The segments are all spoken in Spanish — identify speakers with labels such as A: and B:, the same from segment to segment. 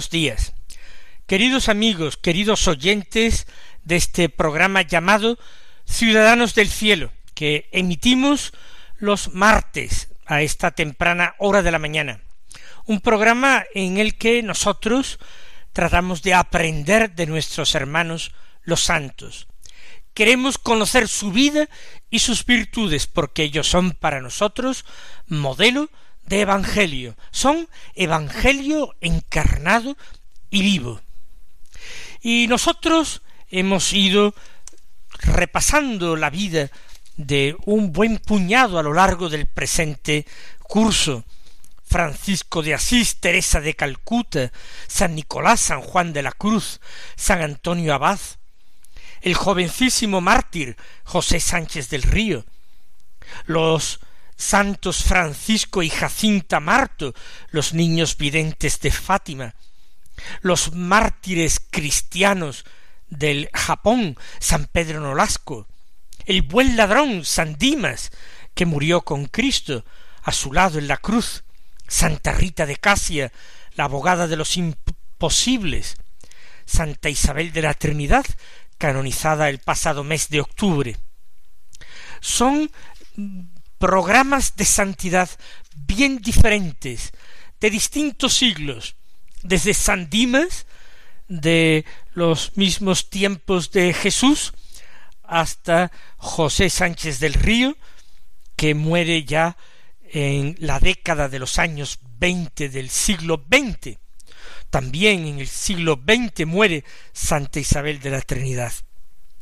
A: Buenos días. Queridos amigos, queridos oyentes de este programa llamado Ciudadanos del Cielo, que emitimos los martes a esta temprana hora de la mañana. Un programa en el que nosotros tratamos de aprender de nuestros hermanos los santos. Queremos conocer su vida y sus virtudes, porque ellos son para nosotros modelo de Evangelio, son Evangelio encarnado y vivo. Y nosotros hemos ido repasando la vida de un buen puñado a lo largo del presente curso. Francisco de Asís, Teresa de Calcuta, San Nicolás, San Juan de la Cruz, San Antonio Abad, el jovencísimo mártir José Sánchez del Río, los santos Francisco y Jacinta Marto, los niños videntes de Fátima, los mártires cristianos del Japón, San Pedro Nolasco, el buen ladrón San Dimas, que murió con Cristo a su lado en la cruz, Santa Rita de Casia, la abogada de los imposibles, Santa Isabel de la Trinidad, canonizada el pasado mes de octubre. Son programas de santidad bien diferentes, de distintos siglos, desde San Dimas, de los mismos tiempos de Jesús, hasta José Sánchez del Río, que muere ya en la década de los años veinte del siglo XX. También en el siglo XX muere Santa Isabel de la Trinidad.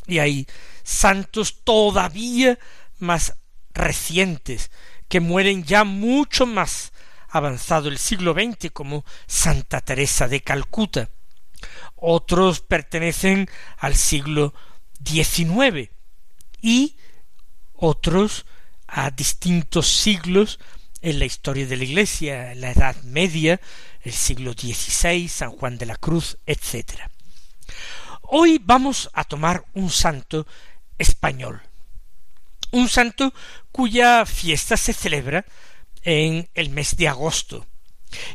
A: Y hay santos todavía más recientes, que mueren ya mucho más avanzado el siglo XX, como Santa Teresa de Calcuta. Otros pertenecen al siglo XIX y otros a distintos siglos en la historia de la Iglesia, la Edad Media, el siglo XVI, San Juan de la Cruz, etc. Hoy vamos a tomar un santo español, un santo cuya fiesta se celebra en el mes de agosto,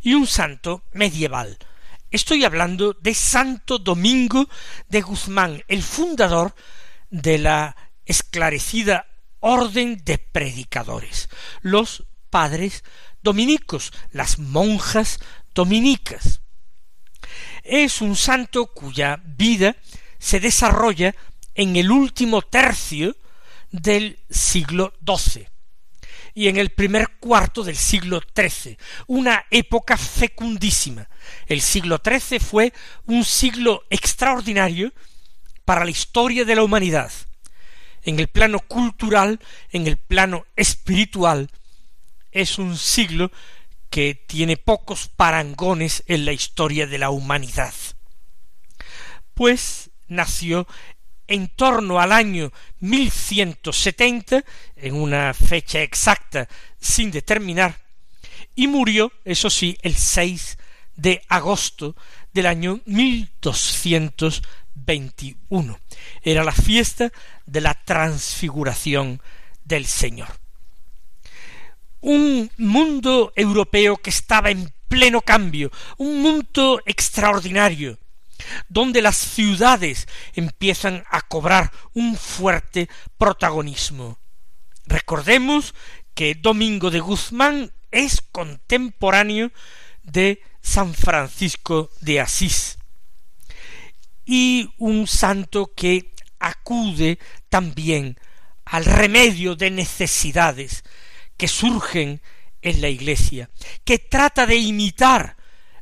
A: y un santo medieval. Estoy hablando de Santo Domingo de Guzmán, el fundador de la esclarecida orden de predicadores, los padres dominicos, las monjas dominicas. Es un santo cuya vida se desarrolla en el último tercio del siglo XII y en el primer cuarto del siglo XIII, una época fecundísima. El siglo XIII fue un siglo extraordinario para la historia de la humanidad, en el plano cultural, en el plano espiritual, es un siglo que tiene pocos parangones en la historia de la humanidad. Pues nació en torno al año 1170, en una fecha exacta sin determinar, y murió, eso sí, el 6 de agosto del año 1221. Era la fiesta de la transfiguración del Señor. Un mundo europeo que estaba en pleno cambio, un mundo extraordinario, donde las ciudades empiezan a cobrar un fuerte protagonismo. Recordemos que Domingo de Guzmán es contemporáneo de San Francisco de Asís y un santo que acude también al remedio de necesidades que surgen en la Iglesia, que trata de imitar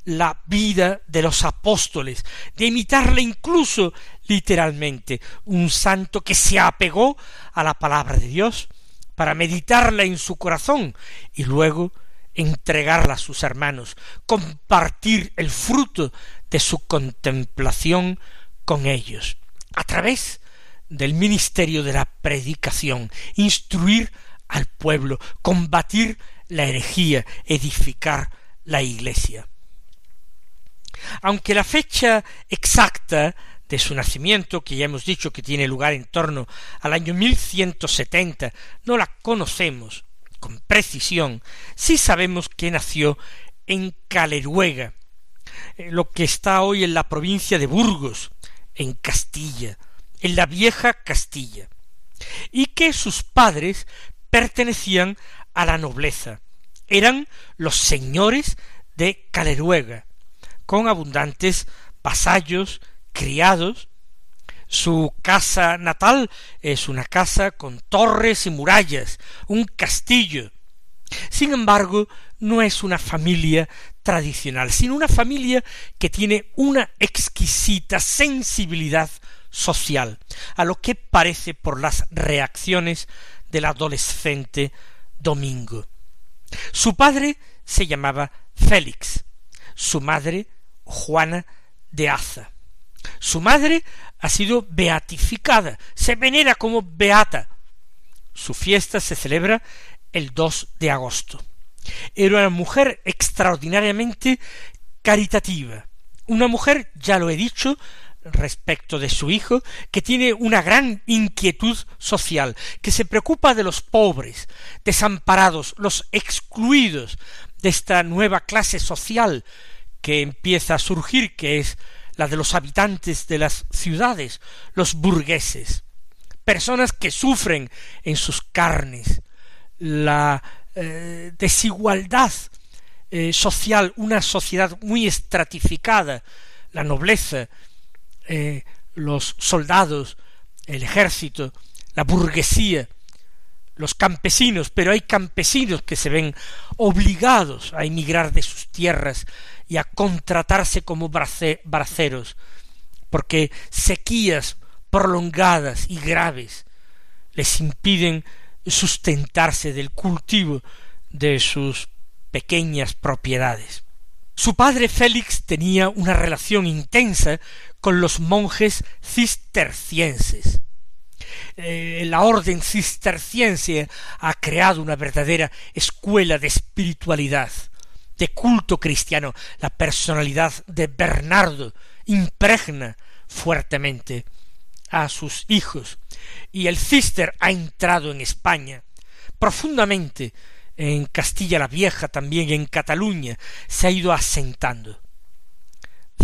A: la vida de los apóstoles, de imitarla incluso literalmente, un santo que se apegó a la palabra de Dios para meditarla en su corazón y luego entregarla a sus hermanos, compartir el fruto de su contemplación con ellos, a través del ministerio de la predicación, instruir al pueblo, combatir la herejía, edificar la iglesia. Aunque la fecha exacta de su nacimiento, que ya hemos dicho que tiene lugar en torno al año 1170, no la conocemos con precisión, sí sabemos que nació en Caleruega, eh, lo que está hoy en la provincia de Burgos, en Castilla, en la vieja Castilla, y que sus padres pertenecían a la nobleza, eran los señores de Caleruega, con abundantes vasallos, criados, su casa natal es una casa con torres y murallas, un castillo. Sin embargo, no es una familia tradicional, sino una familia que tiene una exquisita sensibilidad social, a lo que parece por las reacciones del adolescente Domingo. Su padre se llamaba Félix, su madre Juana de Aza. Su madre ha sido beatificada, se venera como beata. Su fiesta se celebra el 2 de agosto. Era una mujer extraordinariamente caritativa, una mujer, ya lo he dicho, respecto de su hijo, que tiene una gran inquietud social, que se preocupa de los pobres, desamparados, los excluidos de esta nueva clase social que empieza a surgir, que es la de los habitantes de las ciudades, los burgueses, personas que sufren en sus carnes la eh, desigualdad eh, social, una sociedad muy estratificada, la nobleza, eh, los soldados, el ejército, la burguesía, los campesinos, pero hay campesinos que se ven obligados a emigrar de sus tierras y a contratarse como braceros, porque sequías prolongadas y graves les impiden sustentarse del cultivo de sus pequeñas propiedades. Su padre Félix tenía una relación intensa con los monjes cistercienses. Eh, la orden cisterciense ha creado una verdadera escuela de espiritualidad de culto cristiano. La personalidad de Bernardo impregna fuertemente a sus hijos y el cister ha entrado en España profundamente en Castilla la Vieja, también en Cataluña, se ha ido asentando.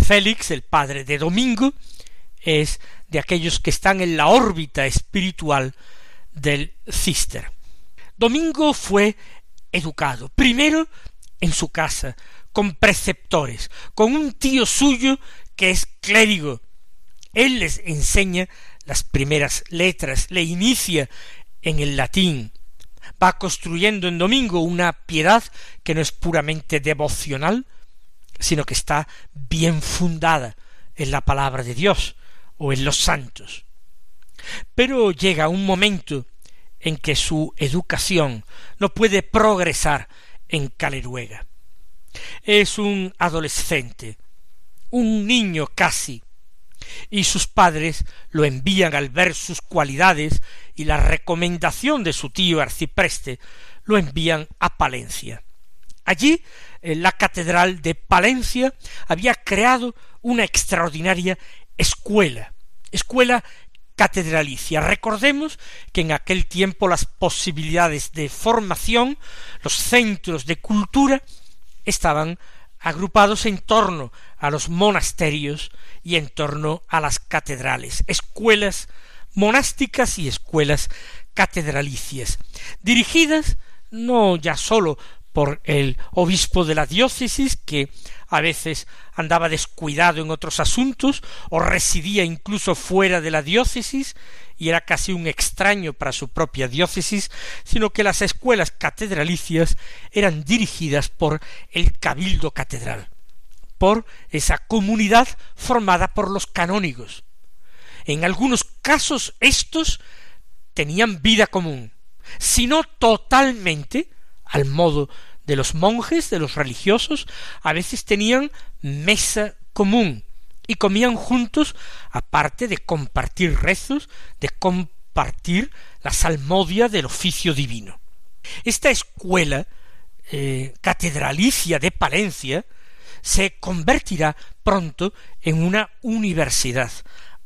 A: Félix, el padre de Domingo, es de aquellos que están en la órbita espiritual del cister. Domingo fue educado, primero en su casa, con preceptores, con un tío suyo que es clérigo. Él les enseña las primeras letras, le inicia en el latín, va construyendo en domingo una piedad que no es puramente devocional, sino que está bien fundada en la palabra de Dios o en los santos. Pero llega un momento en que su educación no puede progresar en Caleruega. Es un adolescente, un niño casi, y sus padres lo envían al ver sus cualidades y la recomendación de su tío arcipreste lo envían a Palencia. Allí, en la catedral de Palencia, había creado una extraordinaria escuela, escuela catedralicia. Recordemos que en aquel tiempo las posibilidades de formación, los centros de cultura, estaban agrupados en torno a los monasterios y en torno a las catedrales, escuelas monásticas y escuelas catedralicias, dirigidas no ya sólo por el obispo de la diócesis, que a veces andaba descuidado en otros asuntos, o residía incluso fuera de la diócesis, y era casi un extraño para su propia diócesis, sino que las escuelas catedralicias eran dirigidas por el cabildo catedral, por esa comunidad formada por los canónigos. En algunos casos estos tenían vida común, sino totalmente al modo de los monjes, de los religiosos, a veces tenían mesa común y comían juntos, aparte de compartir rezos, de compartir la salmodia del oficio divino. Esta escuela eh, catedralicia de Palencia se convertirá pronto en una universidad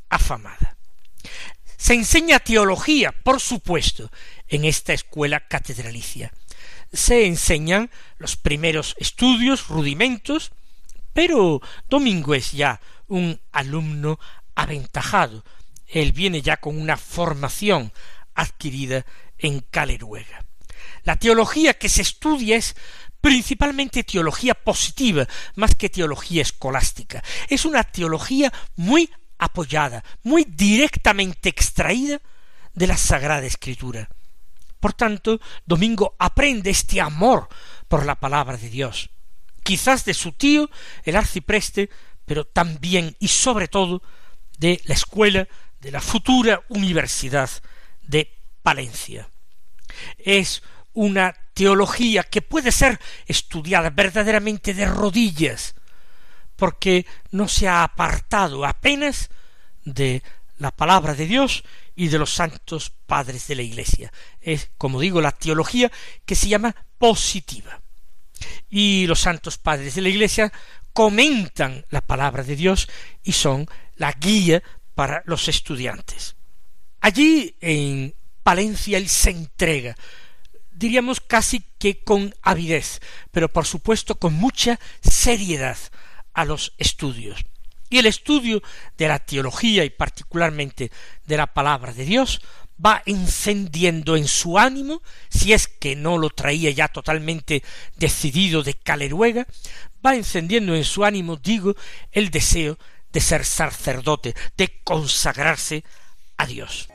A: afamada. Se enseña teología, por supuesto, en esta escuela catedralicia. Se enseñan los primeros estudios, rudimentos, pero Domingo es ya un alumno aventajado. Él viene ya con una formación adquirida en Caleruega. La teología que se estudia es principalmente teología positiva, más que teología escolástica. Es una teología muy apoyada, muy directamente extraída de la Sagrada Escritura. Por tanto, Domingo aprende este amor por la palabra de Dios, quizás de su tío, el arcipreste, pero también y sobre todo de la escuela de la futura Universidad de Palencia. Es una teología que puede ser estudiada verdaderamente de rodillas, porque no se ha apartado apenas de la palabra de Dios y de los santos padres de la Iglesia. Es, como digo, la teología que se llama positiva. Y los santos padres de la Iglesia comentan la palabra de Dios y son la guía para los estudiantes. Allí en Palencia él se entrega diríamos casi que con avidez, pero por supuesto con mucha seriedad a los estudios. Y el estudio de la teología y particularmente de la palabra de Dios va encendiendo en su ánimo, si es que no lo traía ya totalmente decidido de Caleruega, va encendiendo en su ánimo, digo, el deseo de ser sacerdote, de consagrarse a Dios.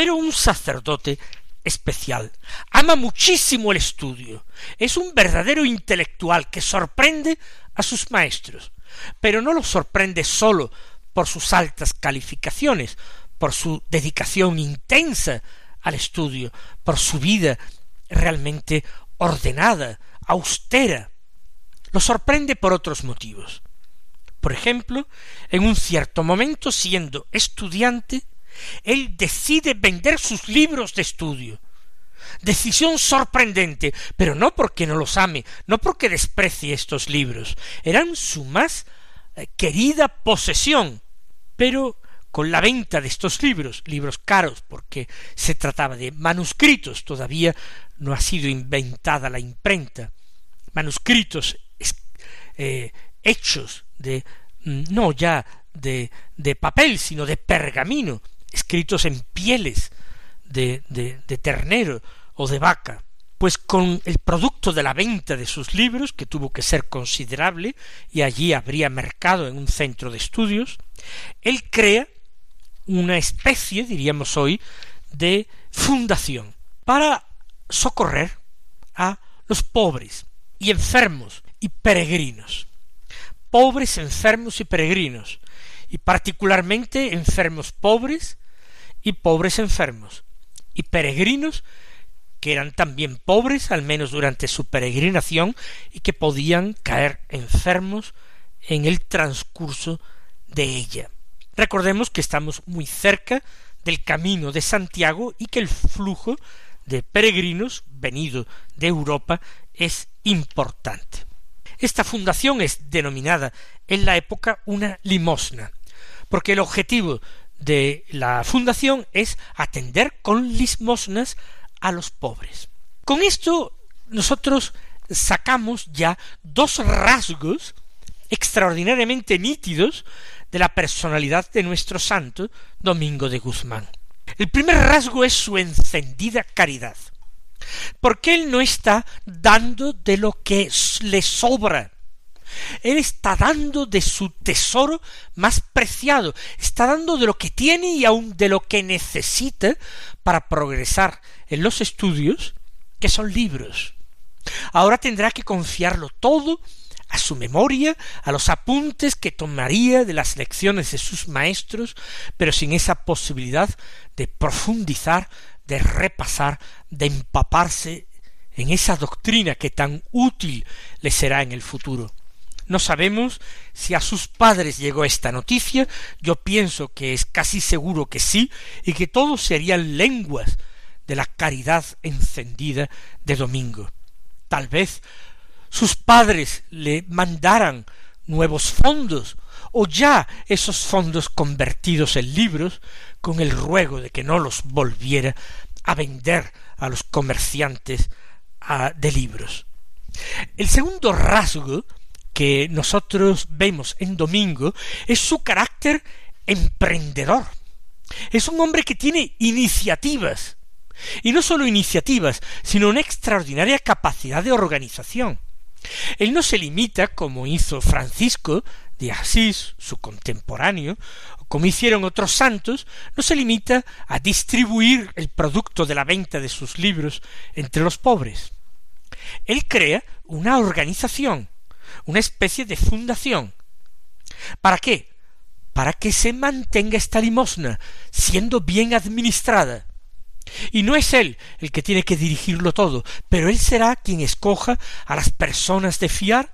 A: Pero un sacerdote especial. Ama muchísimo el estudio. Es un verdadero intelectual que sorprende a sus maestros, pero no los sorprende sólo por sus altas calificaciones, por su dedicación intensa al estudio, por su vida realmente ordenada, austera. Lo sorprende por otros motivos. Por ejemplo, en un cierto momento, siendo estudiante, él decide vender sus libros de estudio. Decisión sorprendente, pero no porque no los ame, no porque desprecie estos libros, eran su más eh, querida posesión. Pero con la venta de estos libros, libros caros, porque se trataba de manuscritos, todavía no ha sido inventada la imprenta, manuscritos eh, hechos de mm, no ya de, de papel, sino de pergamino, escritos en pieles de, de, ternero o de vaca, pues con el producto de la venta de sus libros, que tuvo que ser considerable, y allí habría mercado en un centro de estudios, él crea una especie, diríamos hoy, de fundación para socorrer a los pobres y enfermos y peregrinos. Pobres, enfermos y peregrinos, y particularmente enfermos pobres y pobres enfermos, y peregrinos que eran también pobres, al menos durante su peregrinación, y que podían caer enfermos en el transcurso de ella. Recordemos que estamos muy cerca del camino de Santiago y que el flujo de peregrinos venido de Europa es importante. Esta fundación es denominada en la época una limosna, porque el objetivo de la fundación es atender con limosnas a los pobres. Con esto nosotros sacamos ya dos rasgos extraordinariamente nítidos de la personalidad de nuestro santo Domingo de Guzmán. El primer rasgo es su encendida caridad, porque él no está dando de lo que le sobra, él está dando de su tesoro más preciado, está dando de lo que tiene y aun de lo que necesita para progresar en los estudios, que son libros. Ahora tendrá que confiarlo todo a su memoria, a los apuntes que tomaría de las lecciones de sus maestros, pero sin esa posibilidad de profundizar, de repasar, de empaparse en esa doctrina que tan útil le será en el futuro. No sabemos si a sus padres llegó esta noticia, yo pienso que es casi seguro que sí, y que todos serían lenguas de la caridad encendida de Domingo. Tal vez sus padres le mandaran nuevos fondos, o ya esos fondos convertidos en libros, con el ruego de que no los volviera a vender a los comerciantes de libros. El segundo rasgo que nosotros vemos en Domingo es su carácter emprendedor. Es un hombre que tiene iniciativas, y no sólo iniciativas, sino una extraordinaria capacidad de organización. Él no se limita, como hizo Francisco de Asís, su contemporáneo, o como hicieron otros santos, no se limita a distribuir el producto de la venta de sus libros entre los pobres. Él crea una organización, una especie de fundación. ¿Para qué? Para que se mantenga esta limosna siendo bien administrada. Y no es él el que tiene que dirigirlo todo, pero él será quien escoja a las personas de fiar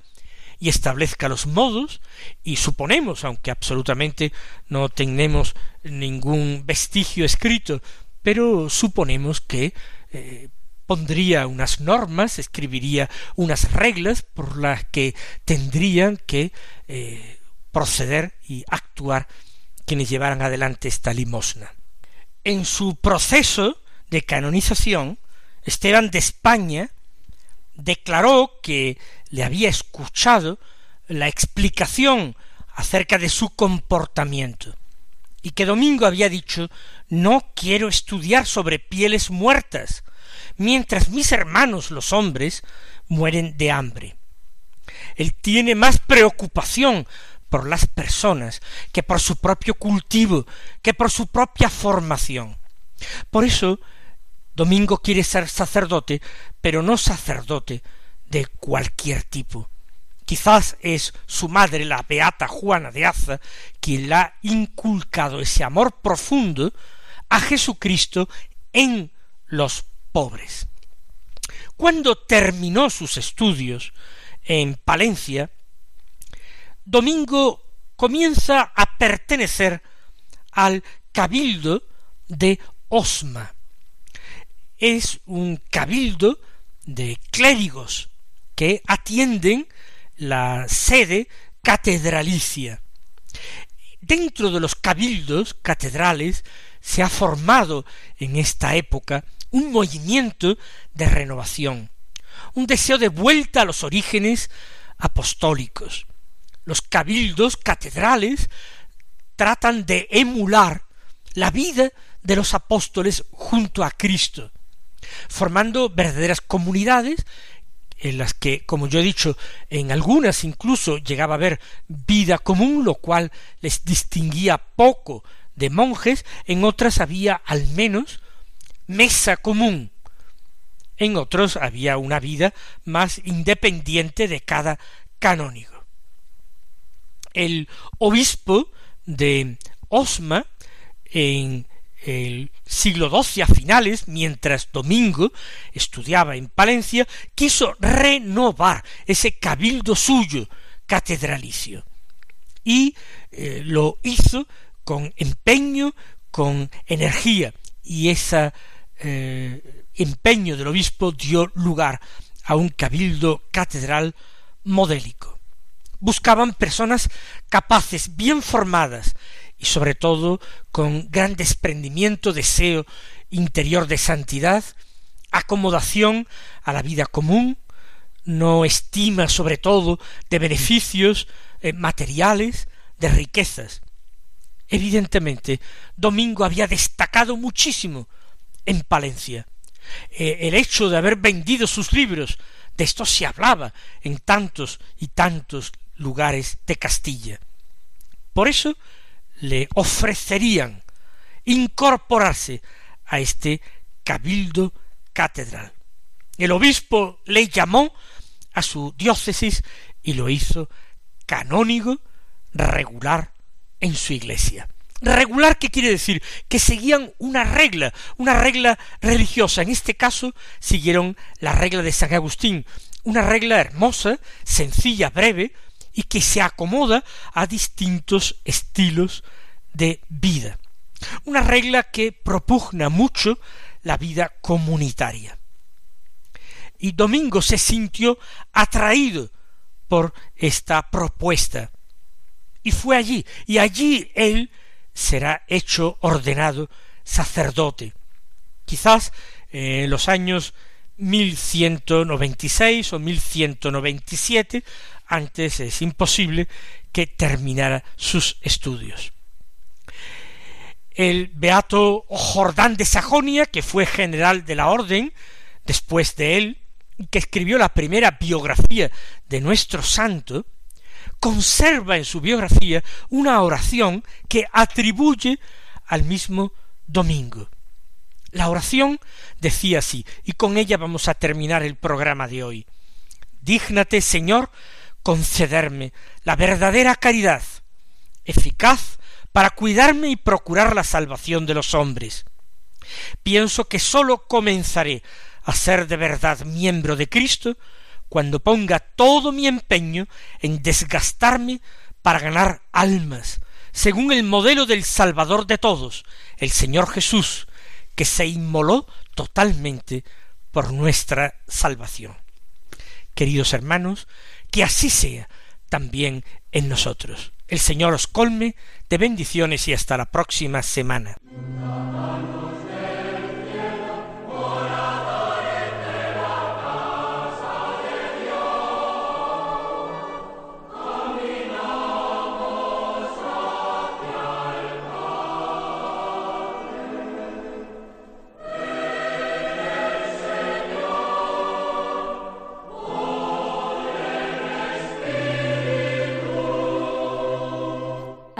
A: y establezca los modos, y suponemos, aunque absolutamente no tenemos ningún vestigio escrito, pero suponemos que eh, pondría unas normas, escribiría unas reglas por las que tendrían que eh, proceder y actuar quienes llevaran adelante esta limosna. En su proceso de canonización, Esteban de España declaró que le había escuchado la explicación acerca de su comportamiento y que Domingo había dicho no quiero estudiar sobre pieles muertas, mientras mis hermanos los hombres mueren de hambre. Él tiene más preocupación por las personas que por su propio cultivo, que por su propia formación. Por eso Domingo quiere ser sacerdote, pero no sacerdote de cualquier tipo. Quizás es su madre, la beata Juana de Aza, quien le ha inculcado ese amor profundo a Jesucristo en los Cuando terminó sus estudios en Palencia, Domingo comienza a pertenecer al cabildo de Osma. Es un cabildo de clérigos que atienden la sede catedralicia. Dentro de los cabildos catedrales se ha formado en esta época un movimiento de renovación, un deseo de vuelta a los orígenes apostólicos. Los cabildos catedrales tratan de emular la vida de los apóstoles junto a Cristo, formando verdaderas comunidades en las que, como yo he dicho, en algunas incluso llegaba a haber vida común, lo cual les distinguía poco de monjes, en otras había al menos mesa común, en otros había una vida más independiente de cada canónigo. El obispo de Osma, en el siglo XII a finales, mientras Domingo estudiaba en Palencia, quiso renovar ese cabildo suyo catedralicio. Y eh, lo hizo con empeño, con energía, y ese eh, empeño del obispo dio lugar a un cabildo catedral modélico. Buscaban personas capaces, bien formadas, y sobre todo con gran desprendimiento, deseo interior de santidad, acomodación a la vida común, no estima sobre todo de beneficios eh, materiales, de riquezas. Evidentemente, Domingo había destacado muchísimo en Palencia. Eh, el hecho de haber vendido sus libros, de esto se hablaba en tantos y tantos lugares de Castilla. Por eso le ofrecerían incorporarse a este cabildo catedral. El obispo le llamó a su diócesis y lo hizo canónigo regular en su iglesia. Regular, ¿qué quiere decir? Que seguían una regla, una regla religiosa. En este caso, siguieron la regla de San Agustín, una regla hermosa, sencilla, breve, y que se acomoda a distintos estilos de vida. Una regla que propugna mucho la vida comunitaria. Y Domingo se sintió atraído por esta propuesta. Y fue allí, y allí él será hecho ordenado sacerdote. Quizás eh, en los años 1196 o 1197, antes es imposible que terminara sus estudios. El beato Jordán de Sajonia, que fue general de la orden después de él, que escribió la primera biografía de nuestro santo, conserva en su biografía una oración que atribuye al mismo Domingo. La oración decía así, y con ella vamos a terminar el programa de hoy. Dígnate, Señor, concederme la verdadera caridad, eficaz para cuidarme y procurar la salvación de los hombres. Pienso que sólo comenzaré a ser de verdad miembro de Cristo cuando ponga todo mi empeño en desgastarme para ganar almas, según el modelo del Salvador de todos, el Señor Jesús, que se inmoló totalmente por nuestra salvación. Queridos hermanos, que así sea también en nosotros. El Señor os colme de bendiciones y hasta la próxima semana.